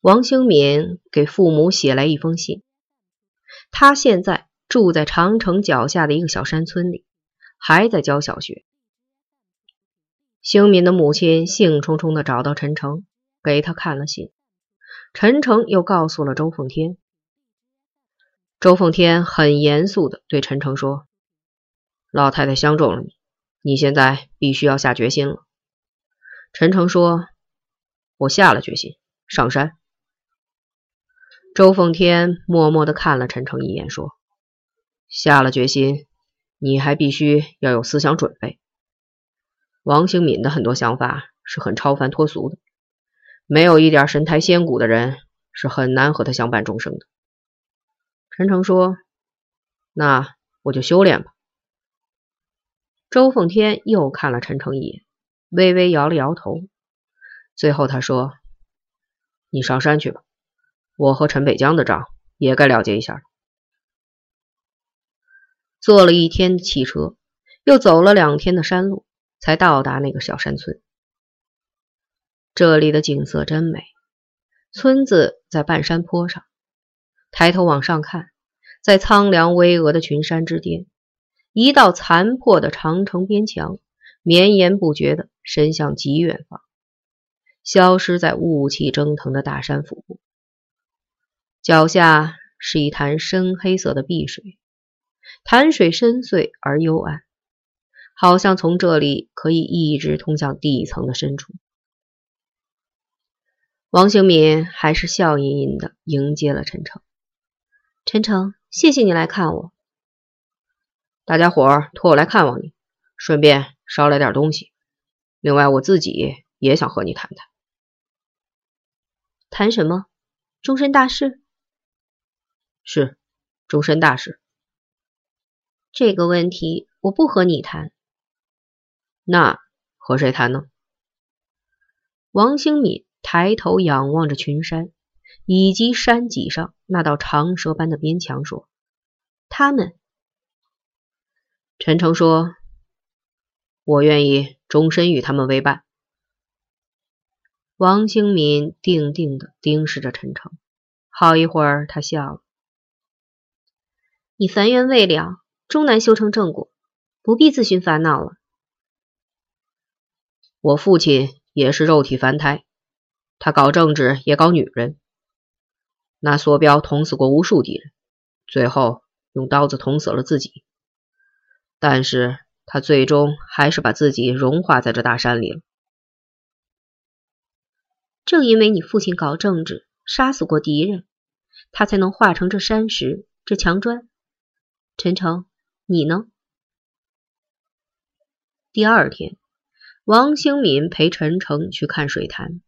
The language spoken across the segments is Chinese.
王兴敏给父母写来一封信。他现在住在长城脚下的一个小山村里，还在教小学。兴敏的母亲兴冲冲的找到陈诚，给他看了信。陈诚又告诉了周凤天。周凤天很严肃的对陈诚说：“老太太相中了你，你现在必须要下决心了。”陈诚说：“我下了决心，上山。”周凤天默默的看了陈诚一眼，说：“下了决心，你还必须要有思想准备。王兴敏的很多想法是很超凡脱俗的，没有一点神台仙骨的人是很难和他相伴终生的。”陈诚说：“那我就修炼吧。”周凤天又看了陈诚一眼，微微摇了摇头，最后他说：“你上山去吧。”我和陈北江的账也该了结一下了。坐了一天的汽车，又走了两天的山路，才到达那个小山村。这里的景色真美，村子在半山坡上。抬头往上看，在苍凉巍峨的群山之巅，一道残破的长城边墙绵延不绝地伸向极远方，消失在雾气蒸腾的大山腹部。脚下是一潭深黑色的碧水，潭水深邃而幽暗，好像从这里可以一直通向地层的深处。王兴敏还是笑吟吟的迎接了陈诚。陈诚，谢谢你来看我。大家伙托我来看望你，顺便捎来点东西。另外，我自己也想和你谈谈。谈什么？终身大事？是，终身大事。这个问题我不和你谈。那和谁谈呢？王兴敏抬头仰望着群山，以及山脊上那道长蛇般的边墙，说：“他们。”陈诚说：“我愿意终身与他们为伴。”王兴敏定定的盯视着陈诚，好一会儿，他笑了。你凡缘未了，终难修成正果，不必自寻烦恼了。我父亲也是肉体凡胎，他搞政治也搞女人，拿梭镖捅死过无数敌人，最后用刀子捅死了自己。但是他最终还是把自己融化在这大山里了。正因为你父亲搞政治，杀死过敌人，他才能化成这山石，这墙砖。陈诚，你呢？第二天，王兴敏陪陈诚去看水潭。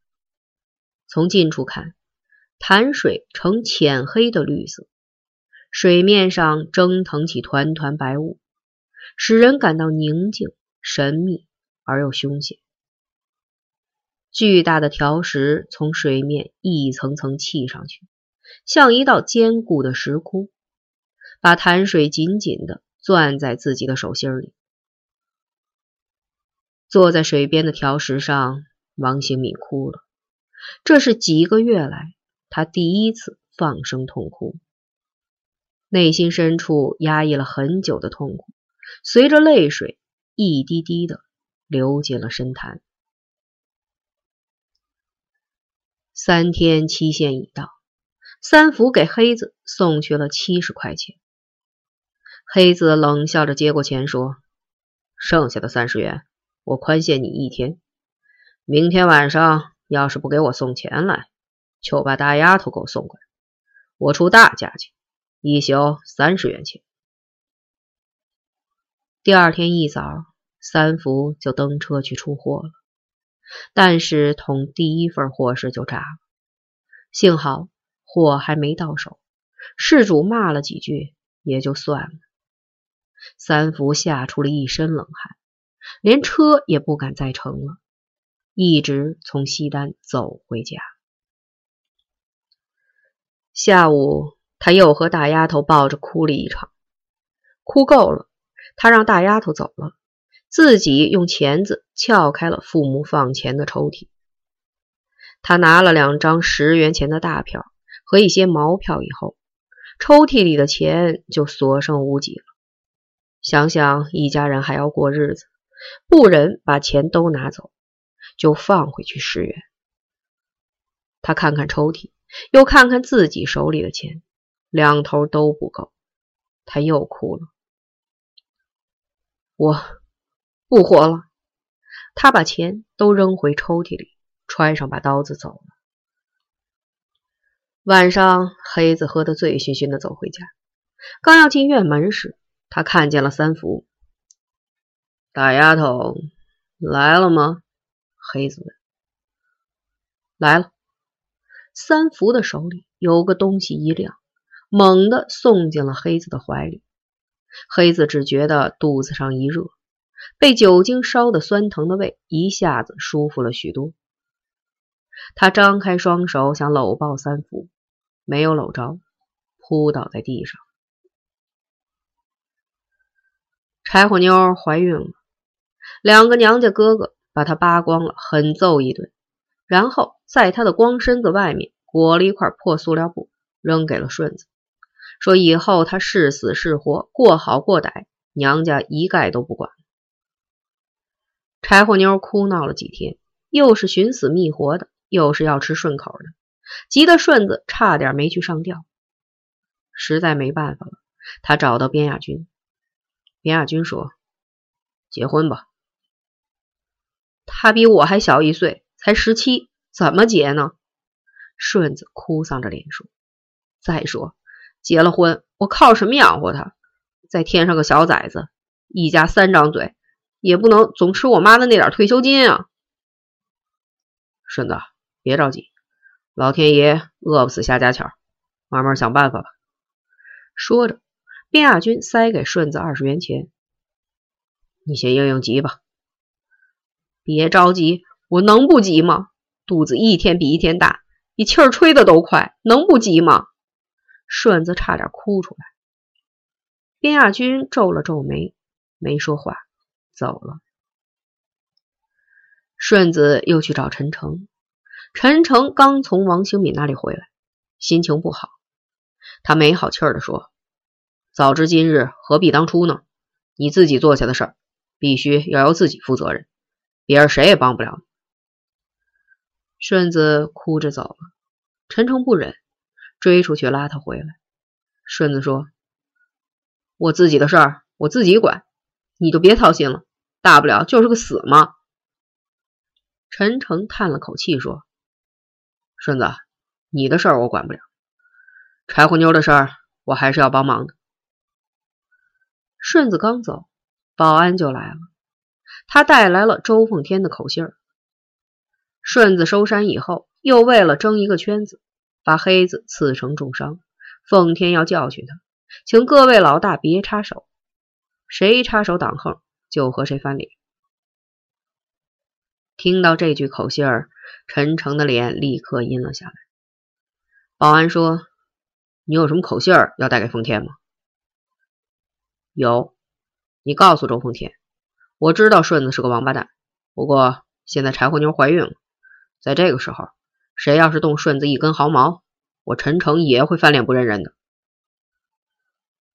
从近处看，潭水呈浅黑的绿色，水面上蒸腾起团团白雾，使人感到宁静、神秘而又凶险。巨大的条石从水面一层层砌上去，像一道坚固的石窟。把潭水紧紧的攥在自己的手心里。坐在水边的条石上，王兴敏哭了。这是几个月来他第一次放声痛哭，内心深处压抑了很久的痛苦，随着泪水一滴滴的流进了深潭。三天期限已到，三福给黑子送去了七十块钱。黑子冷笑着接过钱，说：“剩下的三十元，我宽限你一天。明天晚上要是不给我送钱来，就把大丫头给我送过来，我出大价钱，一宿三十元钱。”第二天一早，三福就登车去出货了，但是捅第一份货时就炸了。幸好货还没到手，事主骂了几句也就算了。三福吓出了一身冷汗，连车也不敢再乘了，一直从西单走回家。下午，他又和大丫头抱着哭了一场，哭够了，他让大丫头走了，自己用钳子撬开了父母放钱的抽屉。他拿了两张十元钱的大票和一些毛票以后，抽屉里的钱就所剩无几了。想想一家人还要过日子，不忍把钱都拿走，就放回去十元。他看看抽屉，又看看自己手里的钱，两头都不够，他又哭了。我不活了。他把钱都扔回抽屉里，揣上把刀子走了。晚上，黑子喝得醉醺醺的走回家，刚要进院门时，他看见了三福。大丫头来了吗？黑子问。来了。三福的手里有个东西一亮，猛地送进了黑子的怀里。黑子只觉得肚子上一热。被酒精烧的酸疼的胃一下子舒服了许多。他张开双手想搂抱三福，没有搂着，扑倒在地上。柴火妞怀孕了，两个娘家哥哥把她扒光了，狠揍一顿，然后在她的光身子外面裹了一块破塑料布，扔给了顺子，说以后她是死是活，过好过歹，娘家一概都不管。柴火妞哭闹了几天，又是寻死觅活的，又是要吃顺口的，急得顺子差点没去上吊。实在没办法了，他找到边亚军。边亚军说：“结婚吧。”他比我还小一岁，才十七，怎么结呢？顺子哭丧着脸说：“再说，结了婚，我靠什么养活他？再添上个小崽子，一家三张嘴。”也不能总吃我妈的那点退休金啊！顺子，别着急，老天爷饿不死瞎家巧，慢慢想办法吧。说着，卞亚军塞给顺子二十元钱，你先应应急吧。别着急，我能不急吗？肚子一天比一天大，比气儿吹的都快，能不急吗？顺子差点哭出来。边亚军皱了皱眉，没说话。走了，顺子又去找陈诚。陈诚刚从王兴敏那里回来，心情不好。他没好气儿的说：“早知今日，何必当初呢？你自己做下的事儿，必须要由自己负责任，别人谁也帮不了你。”顺子哭着走了。陈诚不忍，追出去拉他回来。顺子说：“我自己的事儿，我自己管。”你就别操心了，大不了就是个死嘛。陈诚叹了口气说：“顺子，你的事儿我管不了，柴火妞的事儿我还是要帮忙的。”顺子刚走，保安就来了，他带来了周凤天的口信儿。顺子收山以后，又为了争一个圈子，把黑子刺成重伤。奉天要教训他，请各位老大别插手。谁插手挡横，就和谁翻脸。听到这句口信儿，陈诚的脸立刻阴了下来。保安说：“你有什么口信儿要带给奉天吗？”有，你告诉周奉天，我知道顺子是个王八蛋，不过现在柴火妞怀孕了，在这个时候，谁要是动顺子一根毫毛，我陈诚也会翻脸不认人的。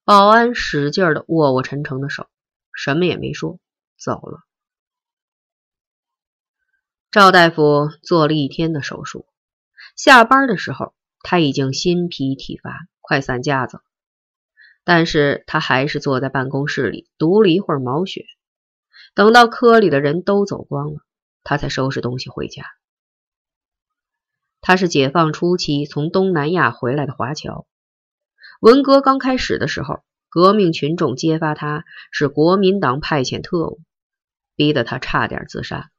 保安使劲的握握陈诚的手，什么也没说，走了。赵大夫做了一天的手术，下班的时候他已经心疲体乏，快散架子了。但是他还是坐在办公室里读了一会儿毛选，等到科里的人都走光了，他才收拾东西回家。他是解放初期从东南亚回来的华侨。文革刚开始的时候，革命群众揭发他是国民党派遣特务，逼得他差点自杀。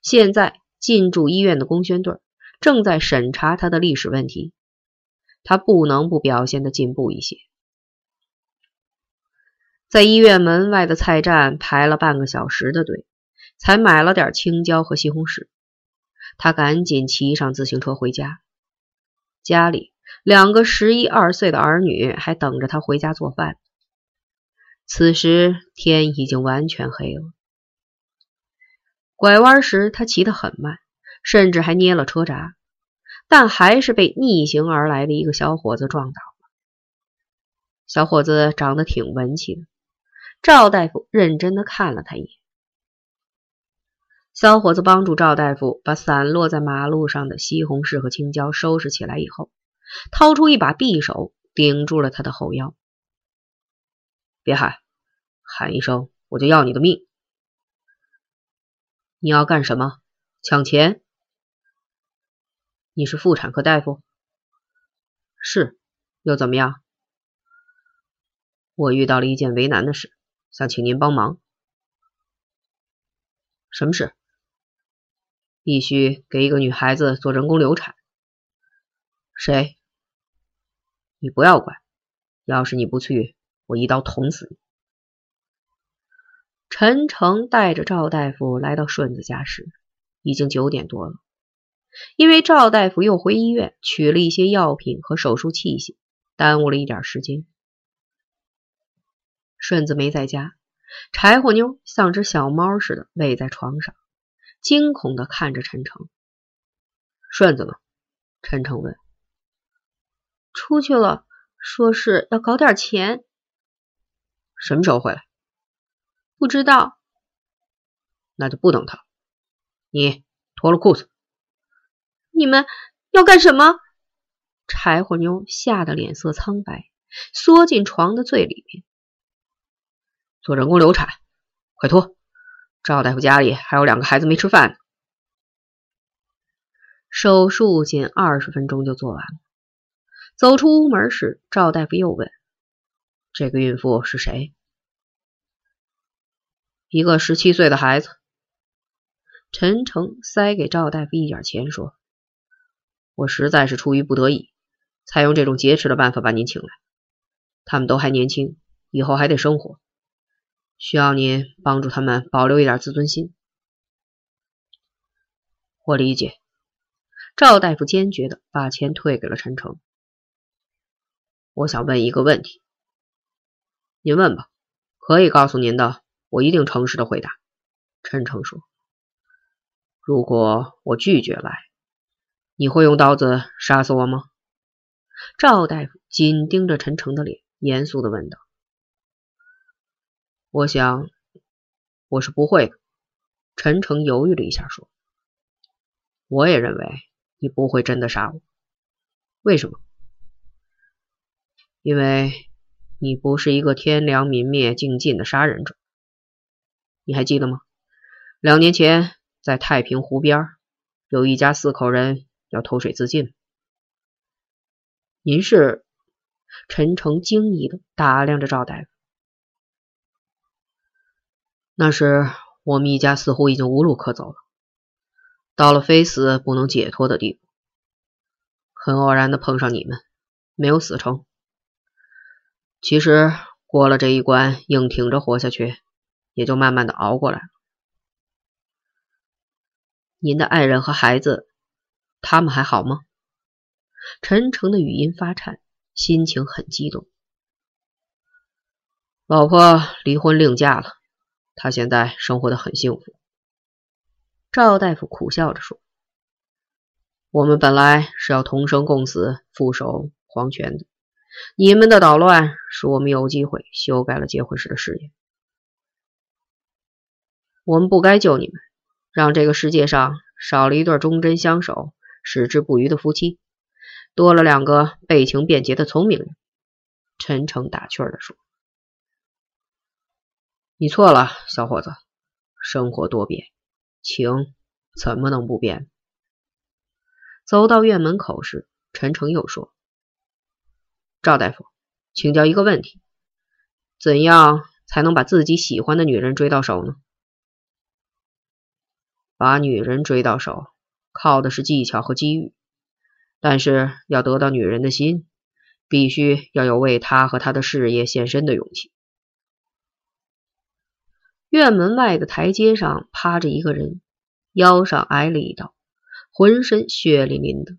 现在进驻医院的公宣队正在审查他的历史问题，他不能不表现的进步一些。在医院门外的菜站排了半个小时的队，才买了点青椒和西红柿。他赶紧骑上自行车回家，家里。两个十一二岁的儿女还等着他回家做饭。此时天已经完全黑了。拐弯时他骑得很慢，甚至还捏了车闸，但还是被逆行而来的一个小伙子撞倒了。小伙子长得挺文气的，赵大夫认真的看了他一眼。小伙子帮助赵大夫把散落在马路上的西红柿和青椒收拾起来以后，掏出一把匕首顶住了他的后腰。别喊，喊一声我就要你的命！你要干什么？抢钱？你是妇产科大夫？是，又怎么样？我遇到了一件为难的事，想请您帮忙。什么事？必须给一个女孩子做人工流产。谁？你不要管。要是你不去，我一刀捅死你。陈诚带着赵大夫来到顺子家时，已经九点多了。因为赵大夫又回医院取了一些药品和手术器械，耽误了一点时间。顺子没在家，柴火妞像只小猫似的偎在床上。惊恐的看着陈诚，顺子呢？陈诚问。出去了，说是要搞点钱。什么时候回来？不知道。那就不等他。你脱了裤子。你们要干什么？柴火妞吓得脸色苍白，缩进床的最里面。做人工流产，快脱！赵大夫家里还有两个孩子没吃饭呢。手术仅二十分钟就做完了。走出屋门时，赵大夫又问：“这个孕妇是谁？”一个十七岁的孩子。陈诚塞给赵大夫一点钱，说：“我实在是出于不得已，才用这种劫持的办法把您请来。他们都还年轻，以后还得生活。”需要您帮助他们保留一点自尊心。我理解。赵大夫坚决的把钱退给了陈诚。我想问一个问题。您问吧，可以告诉您的，我一定诚实的回答。陈诚说：“如果我拒绝来，你会用刀子杀死我吗？”赵大夫紧盯着陈诚的脸，严肃的问道。我想，我是不会的。陈诚犹豫了一下，说：“我也认为你不会真的杀我。为什么？因为你不是一个天良泯灭、尽尽的杀人者。你还记得吗？两年前在太平湖边，有一家四口人要投水自尽。您是？”陈诚惊疑的打量着赵大夫。那时我们一家似乎已经无路可走了，到了非死不能解脱的地步。很偶然的碰上你们，没有死成。其实过了这一关，硬挺着活下去，也就慢慢的熬过来了。您的爱人和孩子，他们还好吗？陈诚的语音发颤，心情很激动。老婆离婚另嫁了。他现在生活的很幸福。赵大夫苦笑着说：“我们本来是要同生共死、复守皇权的，你们的捣乱使我们有机会修改了结婚时的誓言。我们不该救你们，让这个世界上少了一对忠贞相守、矢志不渝的夫妻，多了两个背情便捷的聪明人。”陈诚打趣儿的说。你错了，小伙子。生活多变，情怎么能不变？走到院门口时，陈诚又说：“赵大夫，请教一个问题：怎样才能把自己喜欢的女人追到手呢？把女人追到手，靠的是技巧和机遇，但是要得到女人的心，必须要有为她和她的事业献身的勇气。”院门外的台阶上趴着一个人，腰上挨了一刀，浑身血淋淋的。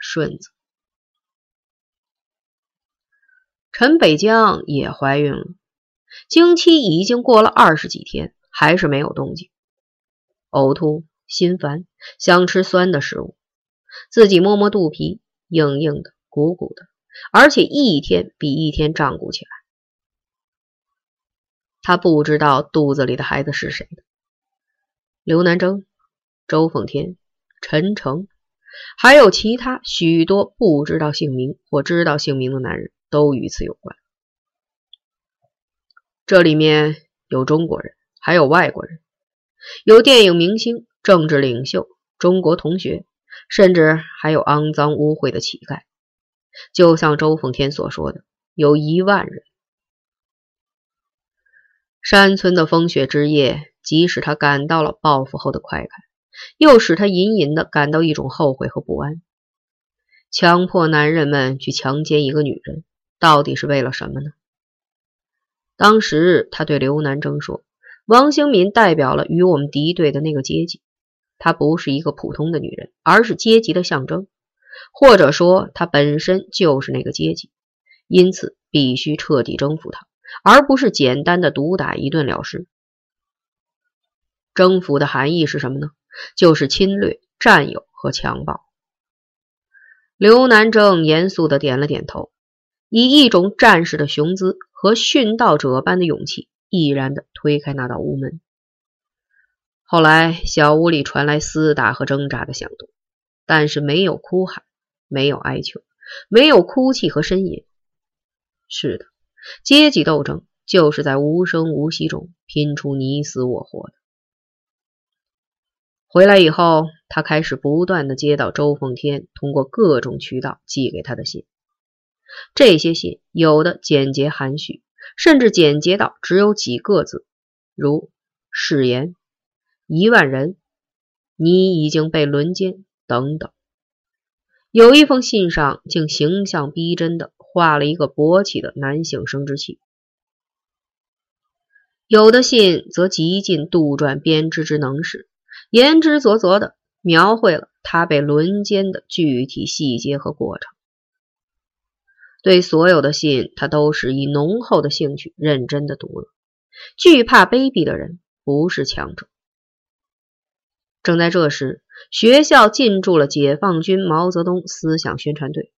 顺子，陈北江也怀孕了，经期已经过了二十几天，还是没有动静，呕吐、心烦，想吃酸的食物。自己摸摸肚皮，硬硬的，鼓鼓的，而且一天比一天胀鼓起来。他不知道肚子里的孩子是谁的。刘南征、周奉天、陈诚，还有其他许多不知道姓名或知道姓名的男人，都与此有关。这里面有中国人，还有外国人，有电影明星、政治领袖、中国同学，甚至还有肮脏污秽的乞丐。就像周奉天所说的，有一万人。山村的风雪之夜，即使他感到了报复后的快感，又使他隐隐的感到一种后悔和不安。强迫男人们去强奸一个女人，到底是为了什么呢？当时他对刘南征说：“王兴敏代表了与我们敌对的那个阶级，她不是一个普通的女人，而是阶级的象征，或者说她本身就是那个阶级，因此必须彻底征服她。”而不是简单的毒打一顿了事。征服的含义是什么呢？就是侵略、占有和强暴。刘南正严肃的点了点头，以一种战士的雄姿和殉道者般的勇气，毅然的推开那道屋门。后来，小屋里传来厮打和挣扎的响动，但是没有哭喊，没有哀求，没有哭泣和呻吟。是的。阶级斗争就是在无声无息中拼出你死我活的。回来以后，他开始不断的接到周奉天通过各种渠道寄给他的信。这些信有的简洁含蓄，甚至简洁到只有几个字，如“誓言”“一万人”“你已经被轮奸”等等。有一封信上竟形象逼真的。画了一个勃起的男性生殖器，有的信则极尽杜撰编织之能事，言之凿凿的描绘了他被轮奸的具体细节和过程。对所有的信，他都是以浓厚的兴趣认真的读了。惧怕卑鄙的人不是强者。正在这时，学校进驻了解放军毛泽东思想宣传队。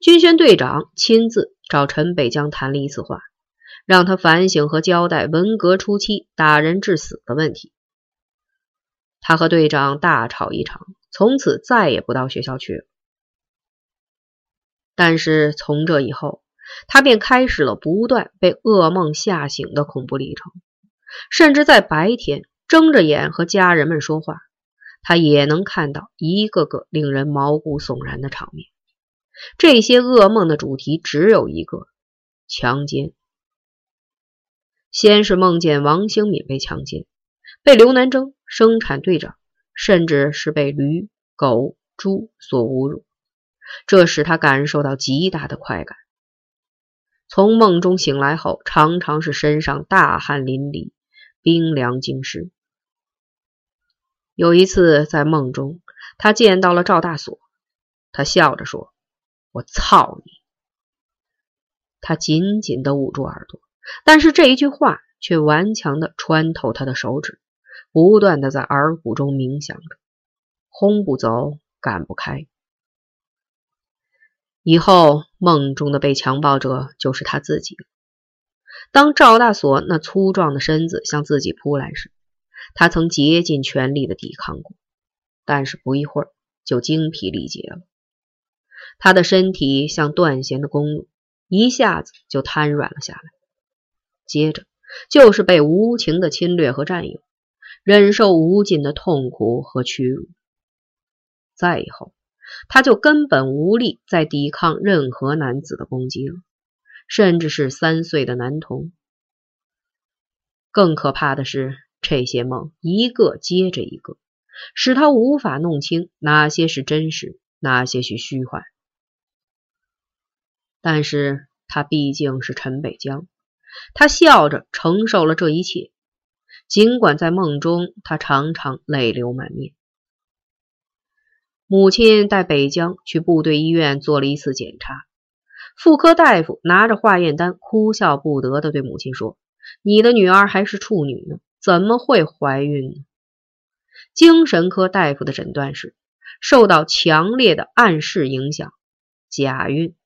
军宣队长亲自找陈北江谈了一次话，让他反省和交代文革初期打人致死的问题。他和队长大吵一场，从此再也不到学校去了。但是从这以后，他便开始了不断被噩梦吓醒的恐怖历程，甚至在白天睁着眼和家人们说话，他也能看到一个个令人毛骨悚然的场面。这些噩梦的主题只有一个：强奸。先是梦见王兴敏被强奸，被刘南征生产队长，甚至是被驴、狗、猪所侮辱，这使他感受到极大的快感。从梦中醒来后，常常是身上大汗淋漓，冰凉惊湿。有一次在梦中，他见到了赵大锁，他笑着说。我操你！他紧紧的捂住耳朵，但是这一句话却顽强的穿透他的手指，不断的在耳骨中冥想着，轰不走，赶不开。以后梦中的被强暴者就是他自己了。当赵大锁那粗壮的身子向自己扑来时，他曾竭尽全力的抵抗过，但是不一会儿就精疲力竭了。他的身体像断弦的弓，一下子就瘫软了下来。接着就是被无情的侵略和占有，忍受无尽的痛苦和屈辱。再以后，他就根本无力再抵抗任何男子的攻击了，甚至是三岁的男童。更可怕的是，这些梦一个接着一个，使他无法弄清哪些是真实，哪些是虚幻。但是他毕竟是陈北江，他笑着承受了这一切，尽管在梦中他常常泪流满面。母亲带北江去部队医院做了一次检查，妇科大夫拿着化验单，哭笑不得的对母亲说：“你的女儿还是处女呢，怎么会怀孕呢？”精神科大夫的诊断是受到强烈的暗示影响，假孕。